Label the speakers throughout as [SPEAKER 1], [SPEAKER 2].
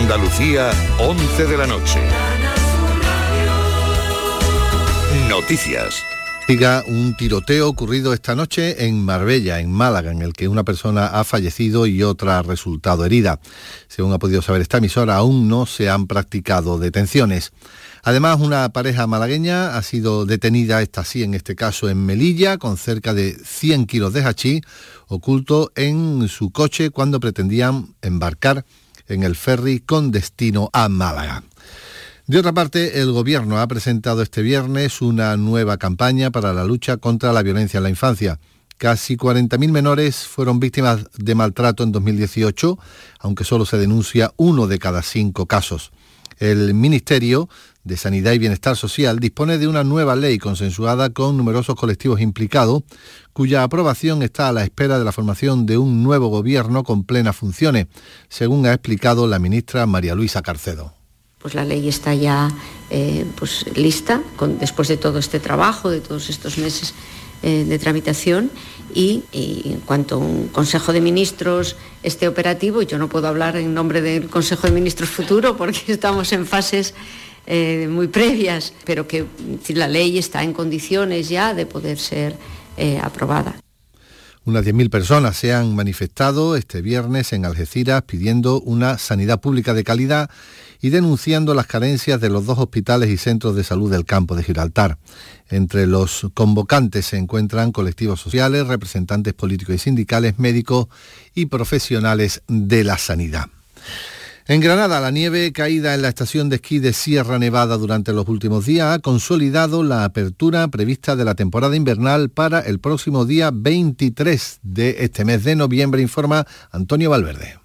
[SPEAKER 1] Andalucía, 11 de la noche. Noticias.
[SPEAKER 2] Siga un tiroteo ocurrido esta noche en Marbella, en Málaga, en el que una persona ha fallecido y otra ha resultado herida. Según ha podido saber esta emisora, aún no se han practicado detenciones. Además, una pareja malagueña ha sido detenida, esta sí, en este caso en Melilla, con cerca de 100 kilos de hachís oculto en su coche cuando pretendían embarcar en el ferry con destino a Málaga. De otra parte, el Gobierno ha presentado este viernes una nueva campaña para la lucha contra la violencia en la infancia. Casi 40.000 menores fueron víctimas de maltrato en 2018, aunque solo se denuncia uno de cada cinco casos. El Ministerio de Sanidad y Bienestar Social dispone de una nueva ley consensuada con numerosos colectivos implicados, cuya aprobación está a la espera de la formación de un nuevo gobierno con plenas funciones, según ha explicado la ministra María Luisa Carcedo.
[SPEAKER 3] Pues la ley está ya eh, pues lista después de todo este trabajo, de todos estos meses eh, de tramitación y, en cuanto un Consejo de Ministros esté operativo, yo no puedo hablar en nombre del Consejo de Ministros futuro porque estamos en fases eh, muy previas, pero que la ley está en condiciones ya de poder ser aprobada.
[SPEAKER 2] Unas 10.000 personas se han manifestado este viernes en Algeciras pidiendo una sanidad pública de calidad y denunciando las carencias de los dos hospitales y centros de salud del campo de Gibraltar. Entre los convocantes se encuentran colectivos sociales, representantes políticos y sindicales, médicos y profesionales de la sanidad. En Granada, la nieve caída en la estación de esquí de Sierra Nevada durante los últimos días ha consolidado la apertura prevista de la temporada invernal para el próximo día 23 de este mes de noviembre, informa Antonio Valverde.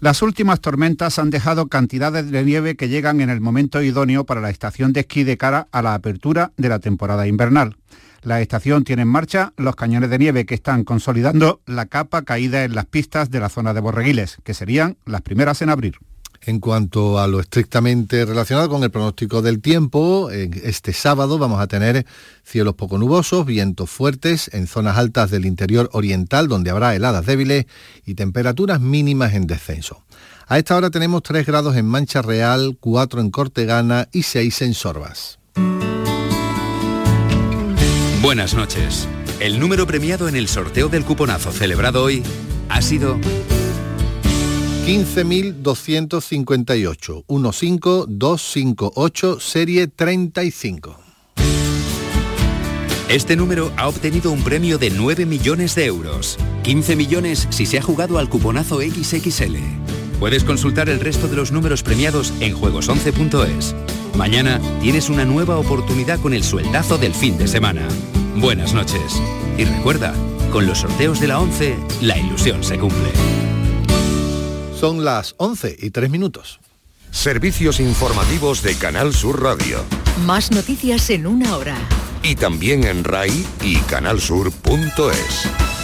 [SPEAKER 4] Las últimas tormentas han dejado cantidades de nieve que llegan en el momento idóneo para la estación de esquí de cara a la apertura de la temporada invernal. La estación tiene en marcha los cañones de nieve que están consolidando la capa caída en las pistas de la zona de Borreguiles, que serían las primeras en abrir.
[SPEAKER 2] En cuanto a lo estrictamente relacionado con el pronóstico del tiempo, este sábado vamos a tener cielos poco nubosos, vientos fuertes en zonas altas del interior oriental donde habrá heladas débiles y temperaturas mínimas en descenso. A esta hora tenemos 3 grados en Mancha Real, 4 en Cortegana y 6 en Sorbas.
[SPEAKER 5] Buenas noches. El número premiado en el sorteo del cuponazo celebrado hoy ha sido
[SPEAKER 2] 15.258, 15258, serie 35.
[SPEAKER 5] Este número ha obtenido un premio de 9 millones de euros. 15 millones si se ha jugado al cuponazo XXL. Puedes consultar el resto de los números premiados en juegos11.es. Mañana tienes una nueva oportunidad con el sueldazo del fin de semana. Buenas noches. Y recuerda, con los sorteos de la 11, la ilusión se cumple.
[SPEAKER 2] Son las 11 y 3 minutos.
[SPEAKER 1] Servicios informativos de Canal Sur Radio.
[SPEAKER 6] Más noticias en una hora.
[SPEAKER 1] Y también en RAI y canalsur.es.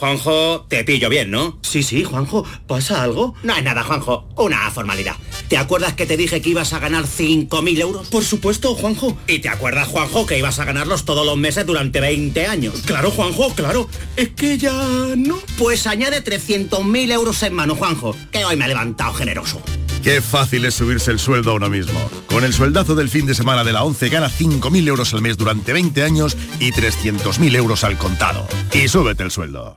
[SPEAKER 7] Juanjo, te pillo bien, ¿no?
[SPEAKER 8] Sí, sí, Juanjo, ¿pasa algo?
[SPEAKER 7] No hay nada, Juanjo, una formalidad. ¿Te acuerdas que te dije que ibas a ganar 5.000 euros?
[SPEAKER 8] Por supuesto, Juanjo.
[SPEAKER 7] ¿Y te acuerdas, Juanjo, que ibas a ganarlos todos los meses durante 20 años?
[SPEAKER 8] Claro, Juanjo, claro. Es que ya no.
[SPEAKER 7] Pues añade 300.000 euros en mano, Juanjo, que hoy me ha levantado generoso.
[SPEAKER 9] Qué fácil es subirse el sueldo a uno mismo. Con el sueldazo del fin de semana de la 11 gana 5.000 euros al mes durante 20 años y 300.000 euros al contado. Y súbete el sueldo.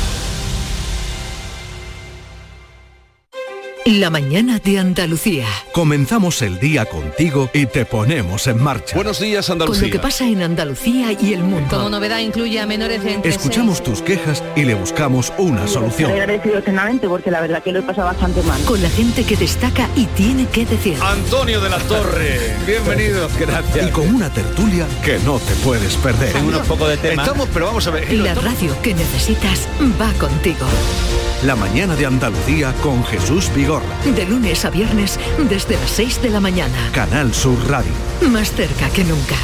[SPEAKER 6] La mañana de Andalucía.
[SPEAKER 10] Comenzamos el día contigo y te ponemos en marcha.
[SPEAKER 11] Buenos días, Andalucía.
[SPEAKER 6] Con lo que pasa en Andalucía y el mundo.
[SPEAKER 12] Como novedad incluye a menores de
[SPEAKER 10] Escuchamos tus quejas y le buscamos una solución.
[SPEAKER 13] agradecido eternamente porque la verdad que lo he pasado bastante mal.
[SPEAKER 6] Con la gente que destaca y tiene que decir.
[SPEAKER 11] Antonio de la Torre, bienvenido. Gracias.
[SPEAKER 10] Y con una tertulia que no te puedes perder.
[SPEAKER 11] En unos poco de tema. Estamos, pero vamos a ver.
[SPEAKER 6] La radio que necesitas va contigo.
[SPEAKER 10] La mañana de Andalucía con Jesús
[SPEAKER 6] de lunes a viernes desde las 6 de la mañana.
[SPEAKER 10] Canal Sur Radio.
[SPEAKER 6] Más cerca que nunca.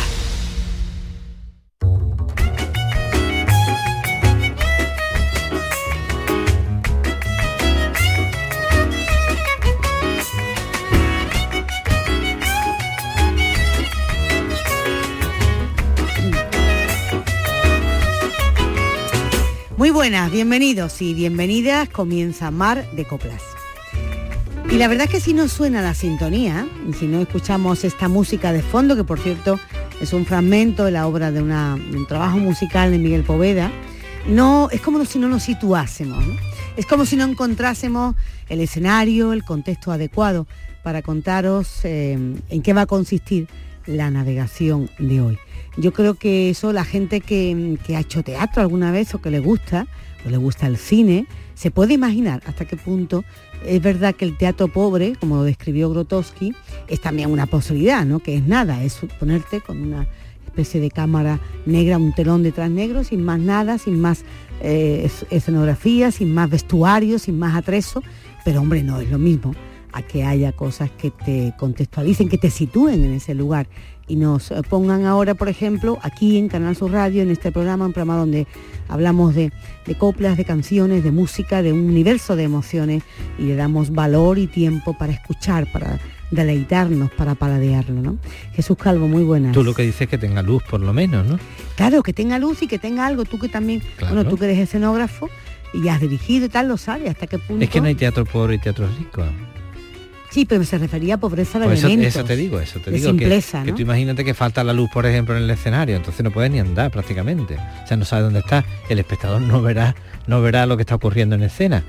[SPEAKER 14] Muy buenas, bienvenidos y bienvenidas. Comienza Mar de Coplas. Y la verdad es que si no suena la sintonía, si no escuchamos esta música de fondo, que por cierto es un fragmento de la obra de, un trabajo musical de Miguel Poveda, no, es como si no nos situásemos. Es como si no encontrásemos el escenario, el contexto adecuado para contaros eh, en qué va a consistir la navegación de hoy. Yo creo que eso la gente que ha hecho teatro alguna vez o que le gusta, o le gusta el cine, se puede imaginar hasta qué punto es verdad que el teatro pobre, como lo describió Grotowski, es también una posibilidad, ¿no? Que es nada, es ponerte con una especie de cámara negra, un telón detrás negro, sin más nada, sin más eh, escenografía, sin más vestuario, sin más atrezo, pero hombre, no es lo mismo a que haya cosas que te contextualicen, que te sitúen en ese lugar y nos pongan ahora, por ejemplo, aquí en Canal Sur Radio, en este programa, un programa donde hablamos de, de, coplas, de canciones, de música, de un universo de emociones y le damos valor y tiempo para escuchar, para deleitarnos, para paladearlo, ¿no? Jesús Calvo, muy buenas.
[SPEAKER 15] Tú lo que dices es que tenga luz por lo menos, ¿no?
[SPEAKER 14] Claro, que tenga luz y que tenga algo, tú que también, claro. bueno, tú que eres escenógrafo y has dirigido y tal, lo sabes, hasta qué punto...
[SPEAKER 15] Es que no hay teatro pobre y teatro rico.
[SPEAKER 14] Sí, pero se refería a pobreza de
[SPEAKER 15] pues eso,
[SPEAKER 14] elementos.
[SPEAKER 15] eso te digo, eso te
[SPEAKER 14] de
[SPEAKER 15] digo.
[SPEAKER 14] Simpleza,
[SPEAKER 15] que,
[SPEAKER 14] ¿no?
[SPEAKER 15] que tú imagínate que falta la luz, por ejemplo, en el escenario, entonces no puedes ni andar prácticamente. O sea, no sabe dónde está. El espectador no verá, no verá lo que está ocurriendo en escena.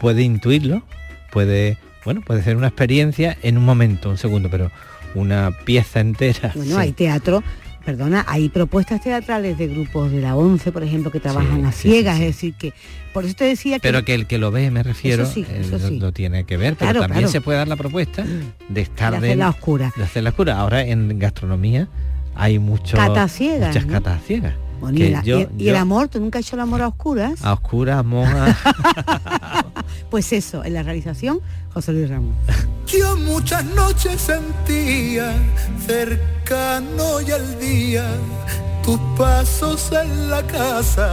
[SPEAKER 15] Puede intuirlo, puede, bueno, puede ser una experiencia en un momento, un segundo, pero una pieza entera.
[SPEAKER 14] Bueno,
[SPEAKER 15] sí.
[SPEAKER 14] hay teatro perdona, hay propuestas teatrales de grupos de la ONCE, por ejemplo, que trabajan
[SPEAKER 15] Sí,
[SPEAKER 14] a ciegas,
[SPEAKER 15] sí, sí.
[SPEAKER 14] es decir, que por eso te decía que...
[SPEAKER 15] Pero que el que lo ve, me refiero,
[SPEAKER 14] Eso sí,
[SPEAKER 15] eh,
[SPEAKER 14] eso
[SPEAKER 15] lo-
[SPEAKER 14] sí.
[SPEAKER 15] lo, tiene que ver, pero también
[SPEAKER 14] claro.
[SPEAKER 15] se puede dar la propuesta de estar
[SPEAKER 14] De hacerla oscura.
[SPEAKER 15] De hacerla oscura. Ahora en gastronomía hay mucho,
[SPEAKER 14] Catas ciegas,
[SPEAKER 15] muchas
[SPEAKER 14] ¿no?
[SPEAKER 15] catas ciegas.
[SPEAKER 14] Bueno, y, la-
[SPEAKER 15] yo-
[SPEAKER 14] y- y
[SPEAKER 15] yo-
[SPEAKER 14] el amor, ¿tú nunca has hecho el amor a oscuras?
[SPEAKER 15] A oscuras, moja.
[SPEAKER 14] Pues eso, en la realización, José Luis Ramos.
[SPEAKER 16] Yo muchas noches sentía cercano y al día tus pasos en la casa.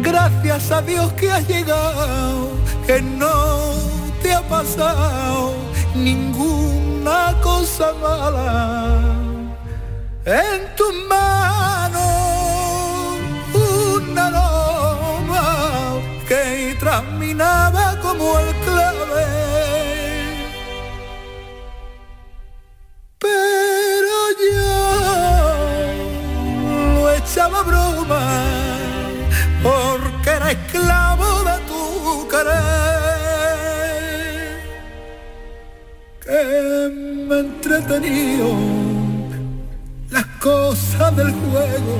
[SPEAKER 16] Gracias a Dios que has llegado, que no te ha pasado ninguna cosa mala. En tus manos traminaba como el clave. Pero yo lo echaba broma porque era esclavo de tu querer que me entretenido las cosas del juego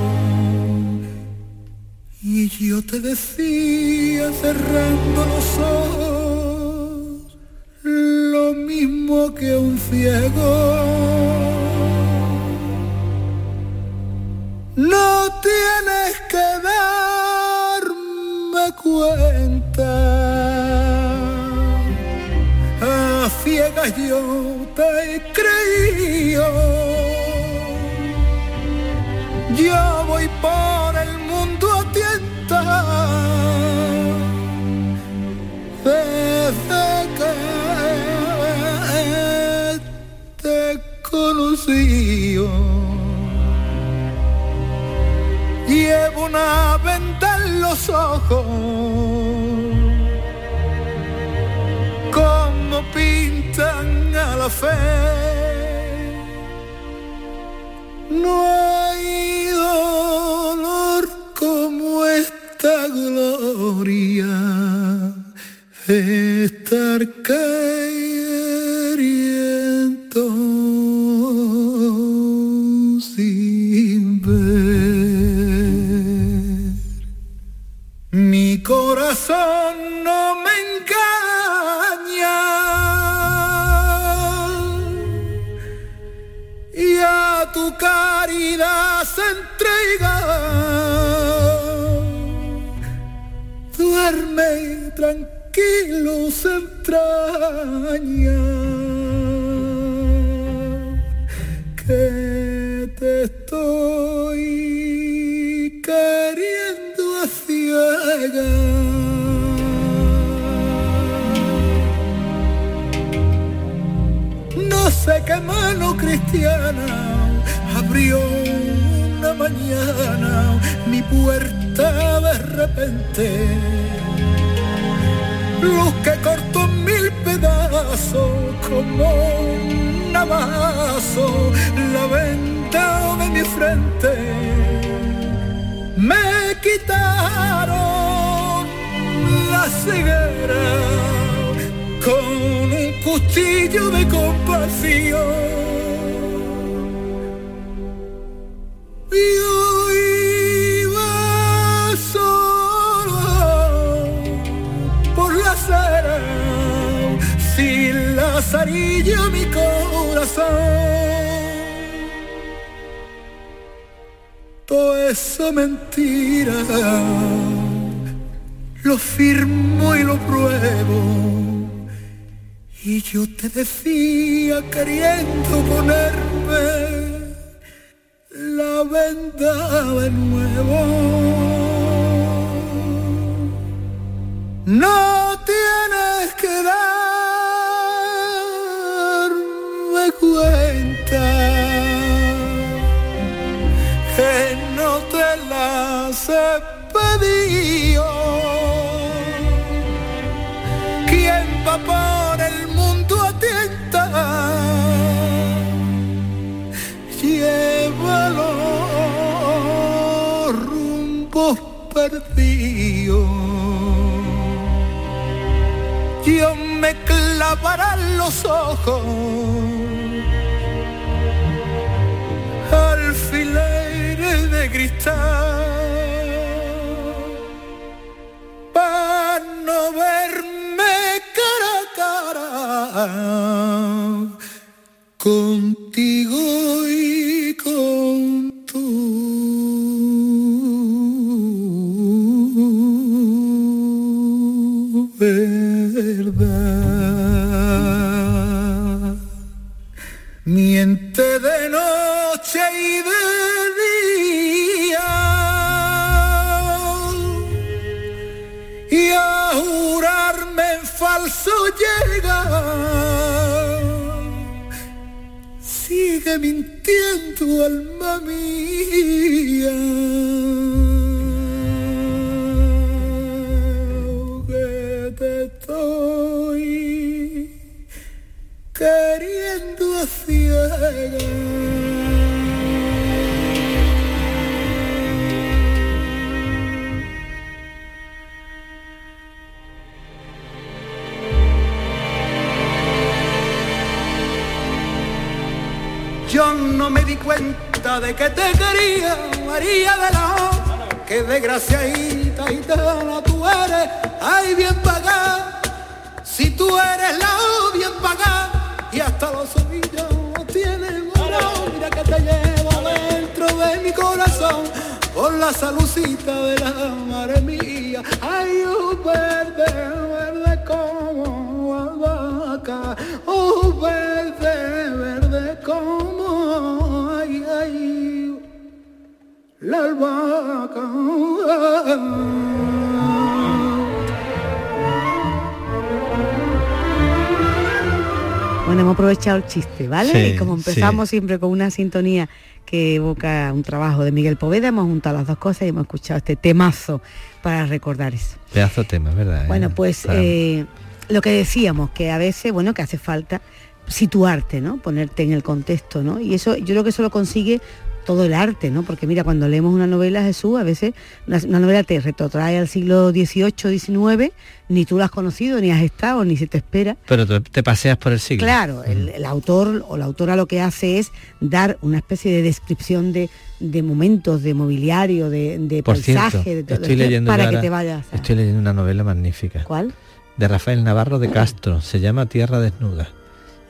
[SPEAKER 16] y yo te decía cerrando los ojos lo mismo que un ciego. No tienes que darme cuenta. A ciegas yo te he creído. Yo voy por conocí. Llevo una venda en los ojos, como pintan a la fe. No hay dolor como esta gloria estar queriendo la venda de nuevo. No clavará los ojos. Alfileres de cristal. Para no verme cara a cara contigo mintiendo, alma mía. Que te estoy queriendo a ciegas. No me di cuenta de que te quería, María de la O, desgraciadita y toda tú eres, ay bien pagada, si tú eres la O bien pagada, y hasta los ovillos tienen oro, mira que te llevo dentro de mi corazón, por la salucita de la madre mía, ay oh verde, verde como albahaca, oh verde, la albahaca.
[SPEAKER 14] Bueno, hemos aprovechado el chiste, ¿vale?
[SPEAKER 15] Sí,
[SPEAKER 14] y como empezamos
[SPEAKER 15] sí.
[SPEAKER 14] siempre con una sintonía que evoca un trabajo de Miguel Poveda, hemos juntado las dos cosas y hemos escuchado este temazo para recordar eso.
[SPEAKER 15] Pedazo de tema, ¿verdad?
[SPEAKER 14] Bueno,
[SPEAKER 15] eh?
[SPEAKER 14] pues
[SPEAKER 15] Claro.
[SPEAKER 14] eh, lo que decíamos, que a veces, bueno, que hace falta situarte, ¿no? Ponerte en el contexto, ¿no? Y eso, yo creo que eso lo consigue todo el arte, ¿no? Porque mira, cuando leemos una novela, Jesús, a veces una, una novela te retrotrae al siglo XVIII, XIX, ni tú lo has conocido, ni has estado, ni se te espera.
[SPEAKER 15] Pero te paseas por el siglo.
[SPEAKER 14] Claro, el, el autor o la autora lo que hace es dar una especie de descripción de, de momentos, de mobiliario, de, de
[SPEAKER 15] Por
[SPEAKER 14] paisaje,
[SPEAKER 15] cierto,
[SPEAKER 14] de todo
[SPEAKER 15] estoy
[SPEAKER 14] esto,
[SPEAKER 15] leyendo
[SPEAKER 14] para que te vayas. a-
[SPEAKER 15] Estoy leyendo una novela magnífica.
[SPEAKER 14] ¿Cuál?
[SPEAKER 15] De Rafael Navarro de Castro. Se llama Tierra Desnuda.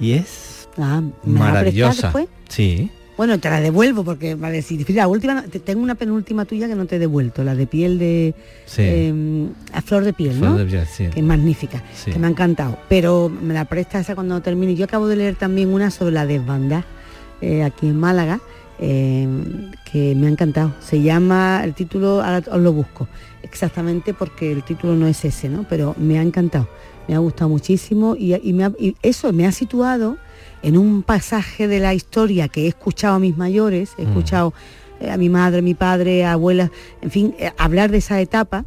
[SPEAKER 15] Y es
[SPEAKER 14] Ah, ¿me la
[SPEAKER 15] maravillosa. Sí.
[SPEAKER 14] Bueno, te la devuelvo porque, vale, si la última, tengo una penúltima tuya que no te he devuelto, la de piel de,
[SPEAKER 15] Sí.
[SPEAKER 14] eh, a flor de piel,
[SPEAKER 15] Flor
[SPEAKER 14] ¿no?
[SPEAKER 15] de piel, sí.
[SPEAKER 14] Que es magnífica,
[SPEAKER 15] Sí.
[SPEAKER 14] que me ha encantado. Pero me la presta esa cuando termine. Yo acabo de leer también una sobre la desbandada eh, aquí en Málaga, eh, que me ha encantado. Se llama, el título, ahora os lo busco, exactamente porque el título no es ese, ¿no? Pero me ha encantado, me ha gustado muchísimo y, y me ha- y eso me ha situado en un pasaje de la historia que he escuchado a mis mayores, he
[SPEAKER 15] Mm.
[SPEAKER 14] escuchado eh, a mi madre, a mi padre, a abuelas, en fin, eh, hablar de esa etapa.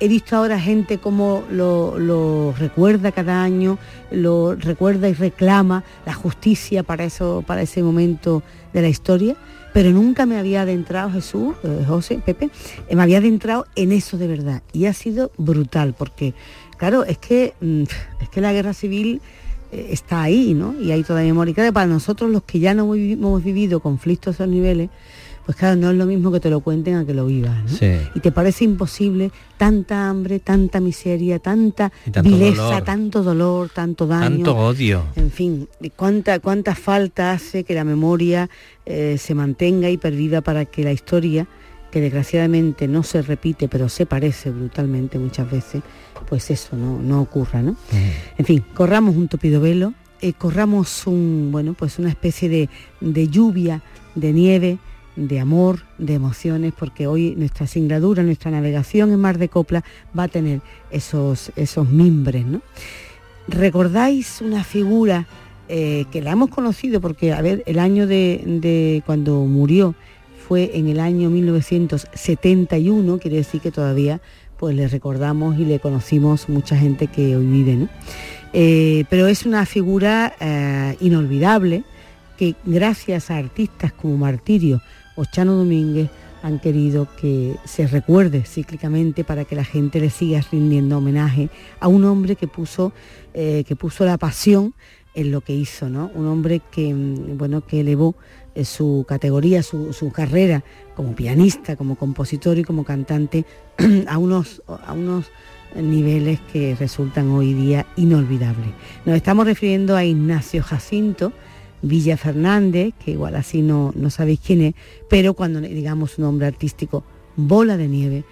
[SPEAKER 14] He visto ahora gente como lo, lo, recuerda cada año, lo recuerda y reclama la justicia para, eso, para ese momento de la historia, pero nunca me había adentrado, Jesús, eh, José, Pepe, me había adentrado en eso de verdad. Y ha sido brutal, porque, claro, es que, mm, es que la guerra civil está ahí, ¿no? Y hay todavía memoria. Y claro, para nosotros los que ya no hemos vivido conflictos a esos niveles, pues claro, no es lo mismo que te lo cuenten a que lo vivas, ¿no? Y te parece imposible tanta hambre, tanta miseria, tanta vileza, tanto dolor, tanto daño.
[SPEAKER 15] Tanto odio.
[SPEAKER 14] En fin, cuánta, cuánta falta hace que la memoria eh, se mantenga y perviva para que la historia, que desgraciadamente no se repite, pero se parece brutalmente muchas veces, pues eso no, no ocurra, ¿no? En fin, corramos un topido velo, eh, corramos un, bueno, pues una especie de, de lluvia, de nieve, de amor, de emociones, porque hoy nuestra singladura, nuestra navegación en Mar de Copla va a tener esos, esos mimbres. ¿no? ¿Recordáis una figura eh, que la hemos conocido? Porque, a ver, el año de, de, cuando murió fue en el año 1971, quiere decir que todavía pues le recordamos y le conocimos mucha gente que hoy vive. ¿no? Eh, pero es una figura eh, inolvidable que gracias a artistas como Martirio o Chano Domínguez han querido que se recuerde cíclicamente para que la gente le siga rindiendo homenaje a un hombre que puso, eh, que puso la pasión en lo que hizo, ¿no? Un hombre que, mm, bueno, que elevó eh, su categoría, su, su, carrera como pianista, como compositor y como cantante a unos, a unos niveles que resultan hoy día inolvidables. Nos estamos refiriendo a Ignacio Jacinto, Villa Fernández, que igual así no, no sabéis quién es, pero cuando digamos su nombre artístico, Bola de Nieve,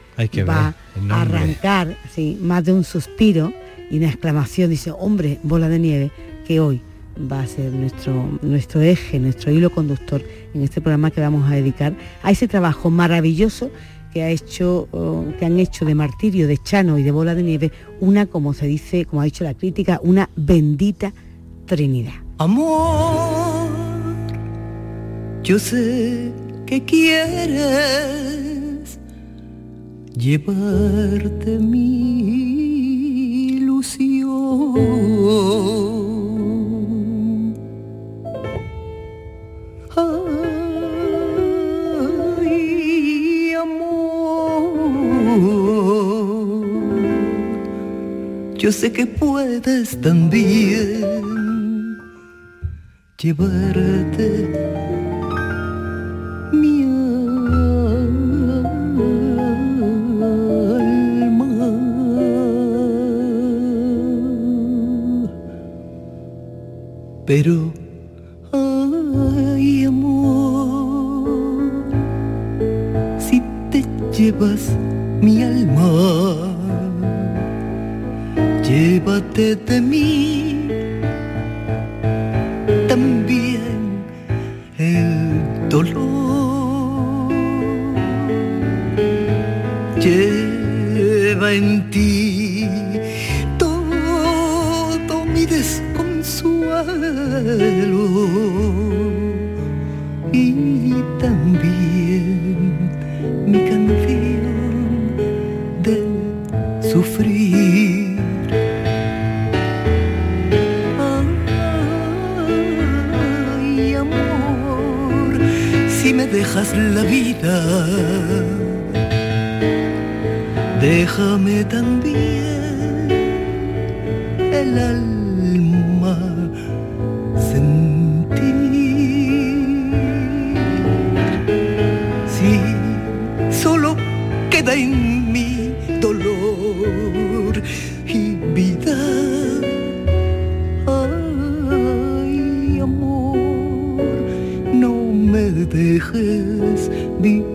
[SPEAKER 14] va a arrancar más de un suspiro y una exclamación, dice, hombre, Bola de Nieve, que hoy va a ser nuestro, nuestro eje, nuestro hilo conductor en este programa que vamos a dedicar a ese trabajo maravilloso que, ha hecho, que han hecho de Martirio, de Chano y de Bola de Nieve una, como se dice, como ha dicho la crítica, una bendita Trinidad.
[SPEAKER 17] Amor, yo sé que quieres llevarte mi ilusión. Yo sé que puedes también llevarte mi alma. Pero, ay amor, si te llevas mi alma, llévate de mí también el dolor. Lleva en ti todo mi desconsuelo y también mi canción dejas la vida, déjame también el alma dejes vivir.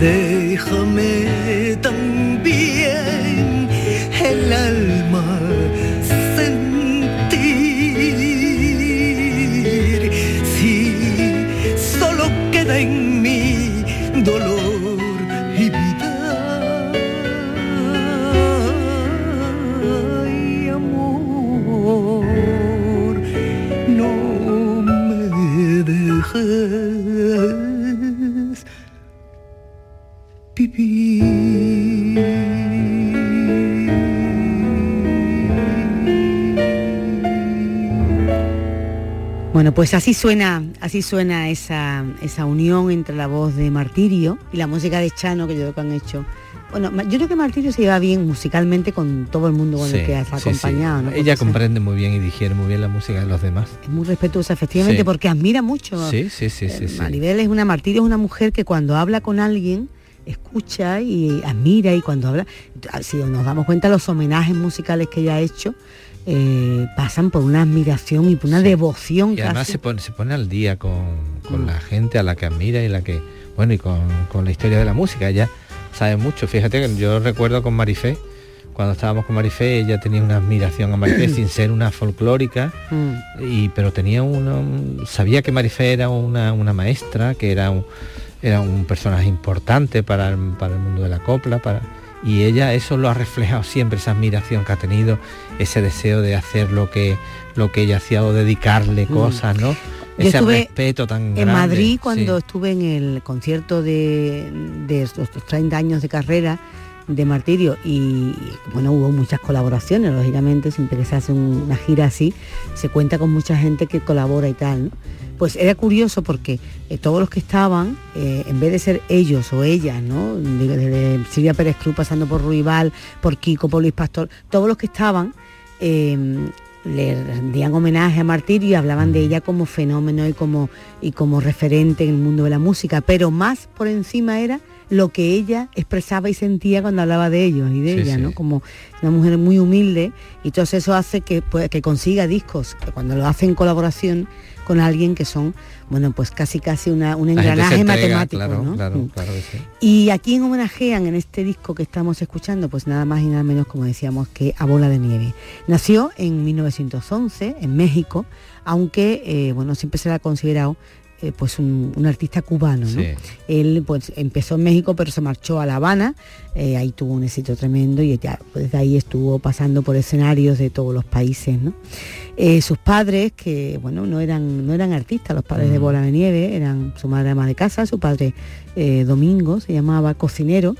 [SPEAKER 16] Déjame también
[SPEAKER 14] Bueno, pues así suena, así suena esa, esa unión entre la voz de Martirio y la música de Chano que yo creo que han hecho. Bueno, yo creo que Martirio se lleva bien musicalmente con todo el mundo con el que ha
[SPEAKER 15] sí, sí.
[SPEAKER 14] acompañado.
[SPEAKER 15] Ella comprende muy bien y digiere muy bien la música de los demás.
[SPEAKER 14] es muy respetuosa, efectivamente, porque admira mucho.
[SPEAKER 15] Sí, sí, sí, sí,
[SPEAKER 14] Eh. Maribel es una Martirio es una mujer que cuando habla con alguien escucha y admira y cuando habla, si nos damos cuenta los homenajes musicales que ella ha hecho eh, pasan por una admiración y por una devoción
[SPEAKER 15] Y además se pone, se pone al día con, con
[SPEAKER 14] Mm.
[SPEAKER 15] la gente a la que admira y la que, bueno, y con, con la historia de la música. Ella sabe mucho. Fíjate que yo recuerdo con Marifé, cuando estábamos con Marifé, ella tenía una admiración a Marifé sin ser una folclórica,
[SPEAKER 14] Mm.
[SPEAKER 15] y, pero tenía uno, sabía que Marifé era una, una maestra, que era un, era un personaje importante para el, para el mundo de la copla, para, y ella eso lo ha reflejado siempre, esa admiración que ha tenido, ese deseo de hacer lo que, lo que ella hacía o dedicarle
[SPEAKER 14] Mm.
[SPEAKER 15] cosas, ¿no?
[SPEAKER 14] Yo
[SPEAKER 15] Ese respeto tan
[SPEAKER 14] en
[SPEAKER 15] grande,
[SPEAKER 14] Madrid
[SPEAKER 15] sí.
[SPEAKER 14] cuando estuve en el concierto de, de estos 30 años de carrera de Martirio y bueno hubo muchas colaboraciones lógicamente siempre que se hace un- una gira así se cuenta con mucha gente que colabora y tal ¿no? pues era curioso porque eh, todos los que estaban eh, en vez de ser ellos o ellas no desde de Silvia Pérez Cruz pasando por Ruibal por Kiko por Luis Pastor todos los que estaban eh, le rendían homenaje a Martirio y hablaban de ella como fenómeno y como, y como referente en el mundo de la música, pero más por encima era lo que ella expresaba y sentía cuando hablaba de ellos y de
[SPEAKER 15] Sí,
[SPEAKER 14] ella,
[SPEAKER 15] sí.
[SPEAKER 14] ¿no? Como una mujer muy humilde y todo eso hace que, pues, que consiga discos, que cuando lo hace en colaboración con alguien que son, bueno, pues casi casi una, un
[SPEAKER 15] La
[SPEAKER 14] engranaje
[SPEAKER 15] entrega,
[SPEAKER 14] matemático,
[SPEAKER 15] claro,
[SPEAKER 14] ¿no?
[SPEAKER 15] claro,
[SPEAKER 14] Mm.
[SPEAKER 15] claro que sí.
[SPEAKER 14] ¿Y a quién homenajean en este disco que estamos escuchando? Pues nada más y nada menos, como decíamos, que a Bola de Nieve. Nació en 1911 en México, aunque, eh, bueno, siempre se le ha considerado eh, pues un, un artista cubano. ¿no?
[SPEAKER 15] Sí.
[SPEAKER 14] Él pues empezó en México, pero se marchó a La Habana, eh, ahí tuvo un éxito tremendo y ya pues, desde ahí estuvo pasando por escenarios de todos los países. ¿no? Eh, sus padres, que bueno, no eran, no eran artistas, los padres de. Bola de Nieve, eran su madre ama de casa, su padre Domingo, se llamaba cocinero,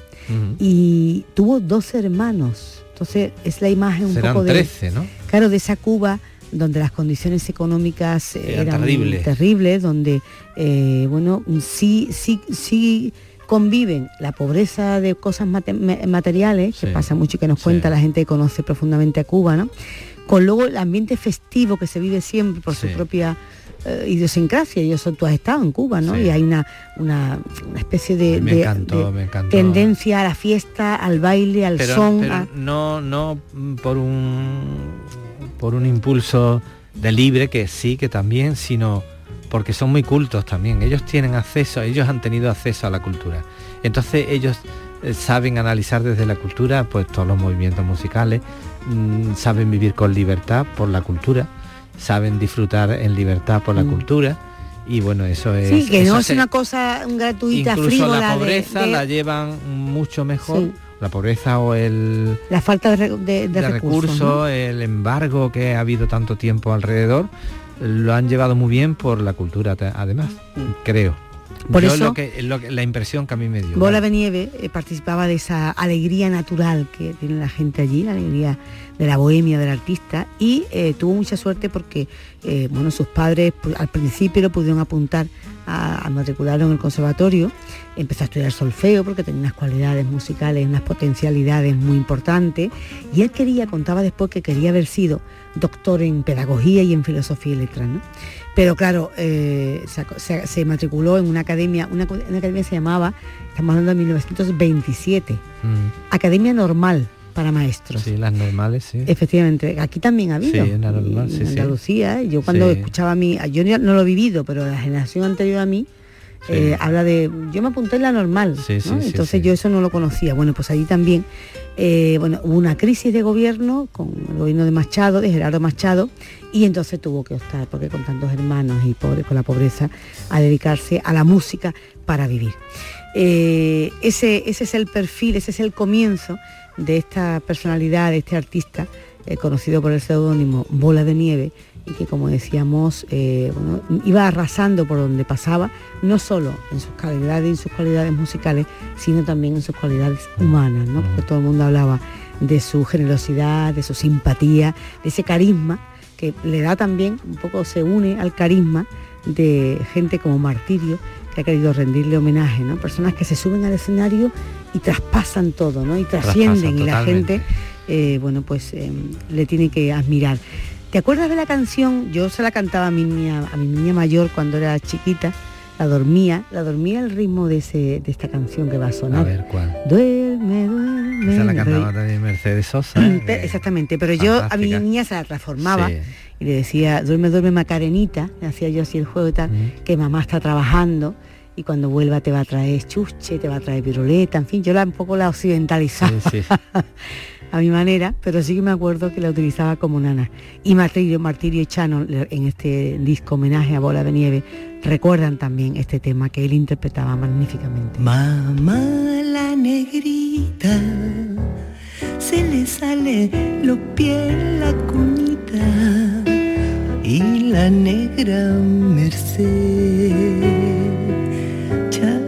[SPEAKER 14] y tuvo dos hermanos. Entonces es la imagen un
[SPEAKER 15] Serán
[SPEAKER 14] poco de...
[SPEAKER 15] 13, ¿no?
[SPEAKER 14] Claro, de esa Cuba donde las condiciones económicas eh,
[SPEAKER 15] Eran
[SPEAKER 14] eran,
[SPEAKER 15] terribles.
[SPEAKER 14] terribles, donde, eh, bueno, sí, sí, sí conviven la pobreza de cosas mate- ma- materiales, que pasa mucho y que nos
[SPEAKER 15] sí.
[SPEAKER 14] cuenta la gente que conoce profundamente a Cuba, ¿no? Con luego el ambiente festivo que se vive siempre por
[SPEAKER 15] Sí.
[SPEAKER 14] su propia eh, idiosincrasia, y eso tú has estado en Cuba, ¿no? Y hay una, una, una especie de,
[SPEAKER 15] me
[SPEAKER 14] de-
[SPEAKER 15] encantó,
[SPEAKER 14] de
[SPEAKER 15] me encantó.
[SPEAKER 14] tendencia a la fiesta, al baile, al
[SPEAKER 15] pero,
[SPEAKER 14] son,
[SPEAKER 15] pero
[SPEAKER 14] a-
[SPEAKER 15] no no por un por un impulso de libre que sí que también sino porque son muy cultos también ellos tienen acceso ellos han tenido acceso a la cultura entonces ellos eh, saben analizar desde la cultura pues todos los movimientos musicales mm, saben vivir con libertad por la cultura saben disfrutar en libertad por la
[SPEAKER 14] Mm.
[SPEAKER 15] cultura y bueno eso es
[SPEAKER 14] Sí, que no es
[SPEAKER 15] se-
[SPEAKER 14] una cosa gratuita,
[SPEAKER 15] incluso
[SPEAKER 14] frívola.
[SPEAKER 15] la
[SPEAKER 14] de-
[SPEAKER 15] pobreza
[SPEAKER 14] de-
[SPEAKER 15] la llevan mucho mejor
[SPEAKER 14] Sí.
[SPEAKER 15] La pobreza o el
[SPEAKER 14] la falta de, re- de- de
[SPEAKER 15] de,
[SPEAKER 14] recursos.
[SPEAKER 15] recursos,
[SPEAKER 14] ¿no?
[SPEAKER 15] el embargo que ha habido tanto tiempo alrededor, lo han llevado muy bien por la cultura además, creo.
[SPEAKER 14] Por
[SPEAKER 15] Yo
[SPEAKER 14] eso-
[SPEAKER 15] lo que, lo que- la impresión que a mí me dio.
[SPEAKER 14] Bola de Nieve eh, participaba de esa alegría natural que tiene la gente allí, la alegría de la bohemia del artista y eh, tuvo mucha suerte porque eh, bueno, sus padres al principio lo pudieron apuntar a, a matricularlo en el conservatorio, empezó a estudiar solfeo porque tenía unas cualidades musicales, unas potencialidades muy importantes y él quería, contaba después que quería haber sido doctor en pedagogía y en filosofía y letras, ¿no? Pero claro, eh, se, se matriculó en una academia, una, academia se llamaba, estamos hablando de 1927,
[SPEAKER 15] Mm,
[SPEAKER 14] Academia Normal, para maestros.
[SPEAKER 15] Sí, las normales, sí.
[SPEAKER 14] Efectivamente, aquí también ha habido.
[SPEAKER 15] Sí, en la normal, sí,
[SPEAKER 14] en
[SPEAKER 15] sí.
[SPEAKER 14] Andalucía, yo cuando escuchaba a mí, yo no lo he vivido, pero la generación anterior a mí eh, habla de, yo me apunté en la normal, entonces yo eso no lo conocía. Bueno, pues allí también, eh, bueno, hubo una crisis de gobierno con el gobierno de Machado, de Gerardo Machado, y entonces tuvo que optar, porque con tantos hermanos y pobre, con la pobreza, a dedicarse a la música para vivir. Eh, ese, ese es el perfil, ese es el comienzo de esta personalidad, de este artista, eh, conocido por el seudónimo Bola de Nieve, y que como decíamos, eh, bueno, iba arrasando por donde pasaba, no solo en sus calidades en sus cualidades musicales, sino también en sus cualidades humanas, porque todo el mundo hablaba de su generosidad, de su simpatía, de ese carisma que le da también, un poco se une al carisma de gente como Martirio, que ha querido rendirle homenaje, ¿no? Personas que se suben al escenario y traspasan todo, ¿no? Y trascienden y la gente, eh, bueno, pues eh, le tiene que admirar. ¿Te acuerdas de la canción? Yo se la cantaba a mi niña, a mi niña mayor cuando era chiquita, la dormía, la dormía al ritmo de, ese, de esta canción que va a sonar.
[SPEAKER 15] A ver, ¿cuál?
[SPEAKER 14] Duerme, duerme.
[SPEAKER 15] Esa la cantaba también Mercedes Sosa.
[SPEAKER 14] Pe-
[SPEAKER 15] que-
[SPEAKER 14] Exactamente, pero yo a mi niña se la transformaba
[SPEAKER 15] Sí.
[SPEAKER 14] y le decía, duerme, duerme Macarenita, le hacía yo así el juego y tal, que mamá está trabajando y cuando vuelva te va a traer chuche, te va a traer piruleta, en fin, yo la un poco la occidentalizaba
[SPEAKER 15] Sí, sí.
[SPEAKER 14] a mi manera, pero sí que me acuerdo que la utilizaba como nana. Y Martirio, Martirio y Chano en este disco homenaje a Bola de Nieve recuerdan también este tema que él interpretaba magníficamente.
[SPEAKER 17] Mamá la negrita, se le sale los pies la cunita y la negra Merced ya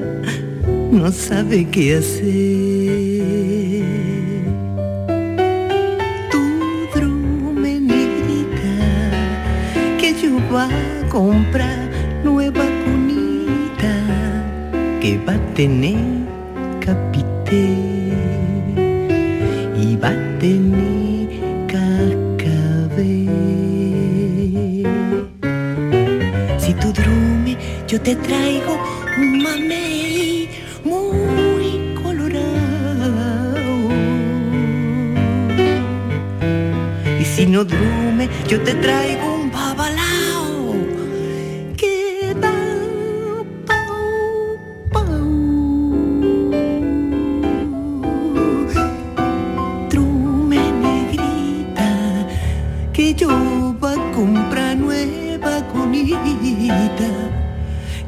[SPEAKER 17] no sabe qué hacer. Va a comprar nueva cunita que va a tener capité y va a tener cascabel. Si tú drume, yo te traigo un mamey muy colorado. Y si no drume, yo te traigo un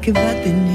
[SPEAKER 17] que va a tener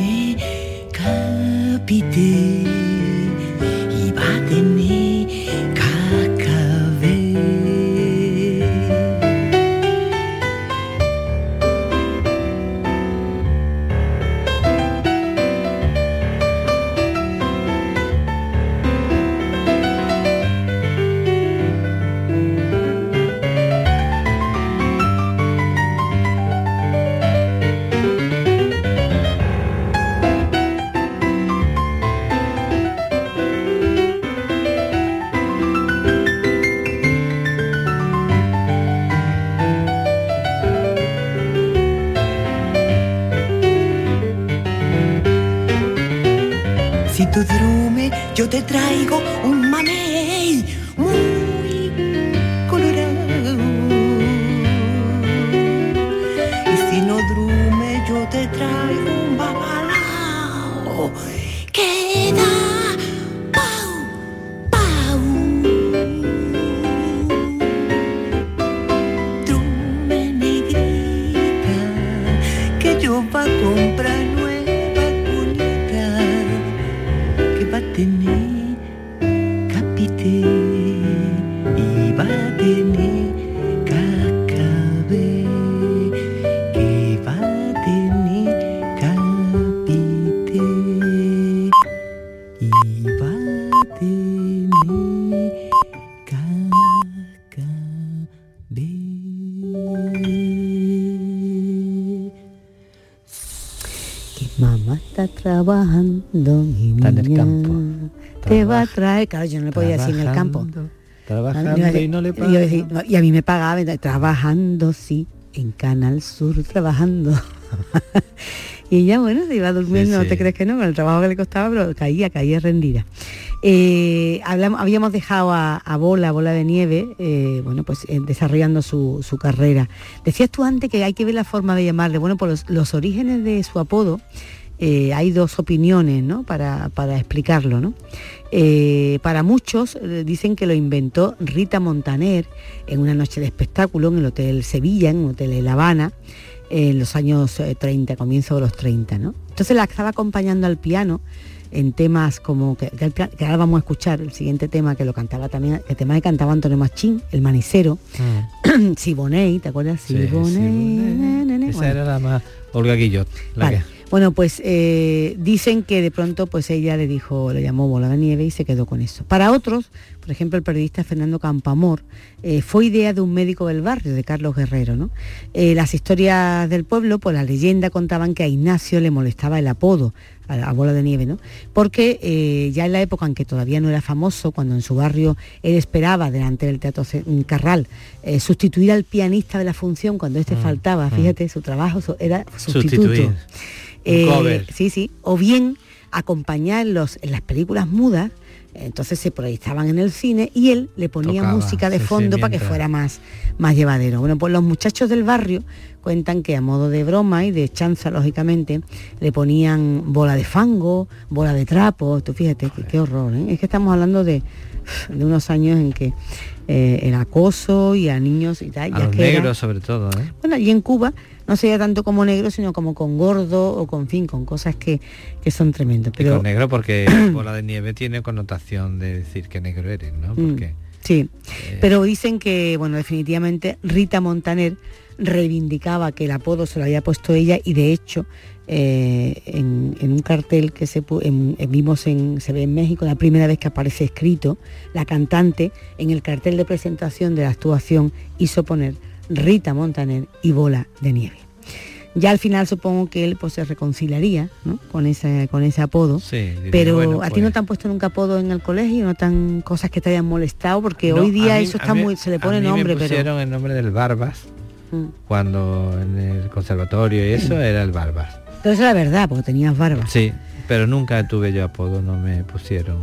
[SPEAKER 14] mamá está trabajando, mi
[SPEAKER 15] Está en el campo.
[SPEAKER 14] Te va a traer, claro, yo no le podía decir en el campo.
[SPEAKER 15] Trabajando y no le
[SPEAKER 14] Y
[SPEAKER 15] pagan.
[SPEAKER 14] no, y a mí me pagaba trabajando, sí, en Canal Sur trabajando. y ella, bueno, se iba durmiendo, no te crees que no, con el trabajo que le costaba, pero caía, caía rendida. Eh, habíamos dejado a, Bola, Bola de Nieve, eh, bueno, pues eh, desarrollando su, carrera. Decías tú antes que hay que ver la forma de llamarle. Bueno, por los, orígenes de su apodo, hay dos opiniones ¿no? para, para explicarlo. ¿no? para muchos dicen que lo inventó Rita Montaner en una noche de espectáculo en el Hotel Sevilla, en un hotel de La Habana, en los años 30, comienzo de los 30. ¿no? Entonces la estaba acompañando al piano en temas como que, ahora vamos a escuchar el siguiente tema que lo cantaba también, el tema que cantaba Antonio Machín, el manicero, mm. Siboney, ¿te acuerdas?
[SPEAKER 15] Siboney. Esa era la más Olga Guillot.
[SPEAKER 14] Bueno, pues eh, dicen que de pronto pues ella le dijo, le llamó bola de nieve y se quedó con eso. Para otros, por ejemplo, el periodista Fernando Campamor, eh, fue idea de un médico del barrio, de Carlos Guerrero. ¿no? Eh, las historias del pueblo, pues la leyenda contaban que a Ignacio le molestaba el apodo, a, bola de nieve, ¿no? Porque ya en la época en que todavía no era famoso, cuando en su barrio él esperaba delante del Teatro Carral sustituir al pianista de la función cuando este mm, faltaba, mm. fíjate, su trabajo era sustituto. Eh, sí, sí. O bien acompañarlos en las películas mudas, entonces se proyectaban en el cine y él le ponía música de fondo para que fuera más, más llevadero. Bueno, pues los muchachos del barrio cuentan que a modo de broma y de chanza, lógicamente, le ponían bola de fango, bola de trapo, tú fíjate, qué, horror, ¿eh? es que estamos hablando de, de unos años en que eh, el acoso y a niños y tal.
[SPEAKER 15] A los negros sobre todo. ¿eh?
[SPEAKER 14] Bueno, y en Cuba no sería tanto como negro, sino como con gordo o con fin, con cosas que, son tremendas. Pero...
[SPEAKER 15] con negro porque bola de nieve tiene connotación de decir que negro eres, ¿no? Mm, porque,
[SPEAKER 14] sí, eh, pero dicen que, bueno, definitivamente Rita Montaner reivindicaba que el apodo se lo había puesto ella y de hecho eh, en, un cartel que se vimos en, se ve en México, la primera vez que aparece escrito, la cantante en el cartel de presentación de la actuación hizo poner Rita Montaner y Bola de Nieve. Ya al final supongo que él pues se reconciliaría con, ese, con ese apodo. pero a ti no pues". te han puesto nunca apodo en el colegio, no tan cosas que te hayan molestado, porque hoy día eso está muy, se le pone nombre.
[SPEAKER 15] Me pusieron el nombre del Barbas, mm. cuando en el conservatorio y eso era el Barbas.
[SPEAKER 14] Pero eso era verdad, porque tenías barba.
[SPEAKER 15] Sí, pero nunca tuve yo apodo, no me pusieron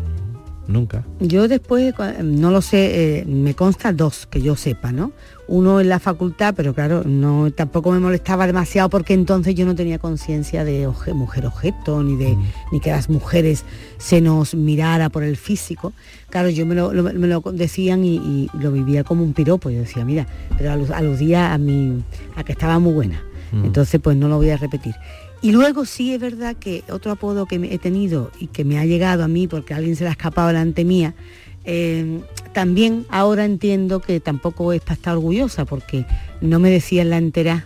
[SPEAKER 15] nunca.
[SPEAKER 14] Yo después, no lo sé, eh, me consta dos que yo sepa, ¿no? Uno en la facultad, pero claro, no tampoco me molestaba demasiado porque entonces yo no tenía conciencia de mujer objeto, ni de mm. ni que las mujeres se nos mirara por el físico. Claro, yo me lo, decían y, lo vivía como un piropo. Yo decía, mira, pero aludía a mi, a que estaba muy buena. Mm. Entonces, pues no lo voy a repetir. Y luego sí es verdad que otro apodo que he tenido y que me ha llegado a mí porque alguien se le ha escapado delante mía, eh, también ahora entiendo que tampoco es para estar orgullosa porque no me decían la entera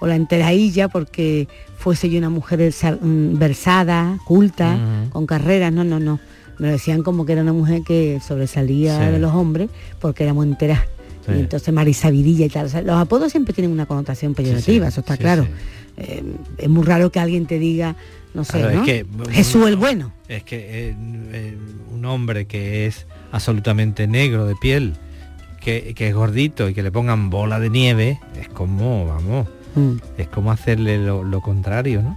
[SPEAKER 14] o la enterailla porque fuese yo una mujer mm, versada, culta, con carreras, no, no, no. Me decían como que era una mujer que sobresalía de los hombres porque éramos enteras. Y entonces Marisa Virilla y tal. los apodos siempre tienen una connotación peyorativa, eso está claro. Eh, es muy raro que alguien te diga, no sé, Jesús el bueno.
[SPEAKER 15] Es que eh, eh, un hombre que es absolutamente negro de piel, que, es gordito y que le pongan bola de nieve, es como, vamos, mm. es como hacerle lo, contrario, ¿no?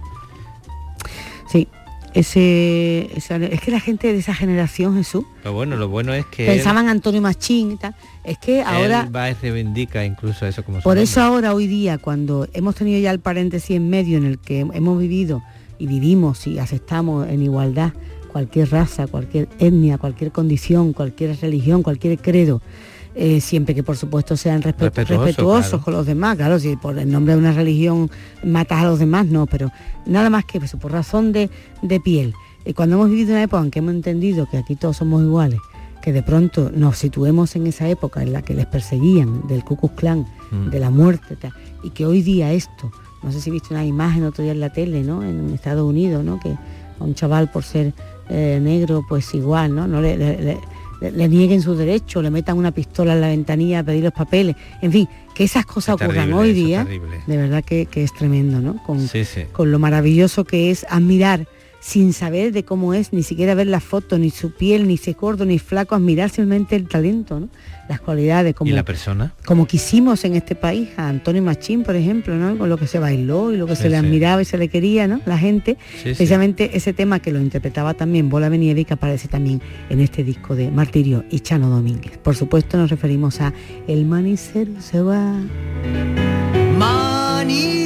[SPEAKER 14] Sí, ese, es que la gente de esa generación Jesús
[SPEAKER 15] lo bueno lo bueno es que
[SPEAKER 14] pensaban Antonio Machín y tal. Es que ahora
[SPEAKER 15] va y reivindica incluso eso como
[SPEAKER 14] por eso ahora hoy día cuando hemos tenido ya el paréntesis en medio en el que hemos vivido y vivimos y aceptamos en igualdad cualquier raza cualquier etnia cualquier condición cualquier religión cualquier credo eh, siempre que por supuesto sean respetuosos con los demás, claro, si por el nombre de una religión matas a los demás, no, pero nada más que eso, por razón de, piel. Y cuando hemos vivido una época en que hemos entendido que aquí todos somos iguales, que de pronto nos situemos en esa época en la que les perseguían del Ku Klux Klan, mm. de la muerte, y que hoy día esto, no sé si viste una imagen otro día en la tele, ¿no? En Estados Unidos, ¿no? Que a un chaval por ser eh, negro, pues igual, ¿no? no le, le, nieguen su derecho, le metan una pistola en la ventanilla a pedir los papeles, en fin, que esas cosas ocurran hoy día, de verdad que, es tremendo, ¿no? Con, con lo maravilloso que es admirar sin saber de cómo es, ni siquiera ver la foto, ni su piel, ni si es gordo, ni flaco, admirar simplemente el talento, ¿no? las cualidades como,
[SPEAKER 15] ¿Y la persona?
[SPEAKER 14] como quisimos en este país, a Antonio Machín, por ejemplo, ¿no? con lo que se bailó y lo que
[SPEAKER 15] Sí,
[SPEAKER 14] se le
[SPEAKER 15] sí.
[SPEAKER 14] admiraba y se le quería, ¿no? La gente,
[SPEAKER 15] Sí, sí.
[SPEAKER 14] precisamente ese tema que lo interpretaba también Bola de Nieve y que aparece también en este disco de Martirio y Chano Domínguez. Por supuesto nos referimos a El manicero se va.
[SPEAKER 17] Que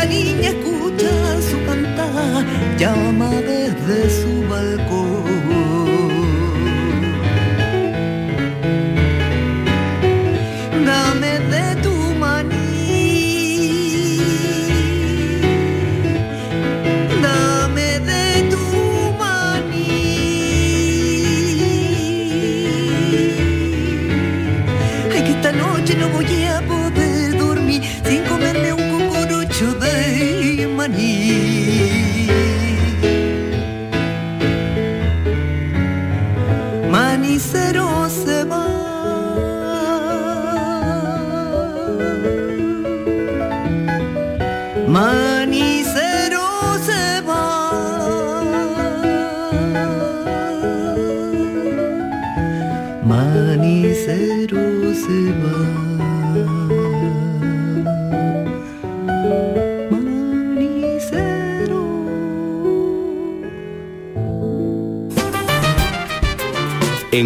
[SPEAKER 17] la niña escucha su cantar, llama desde su balcón.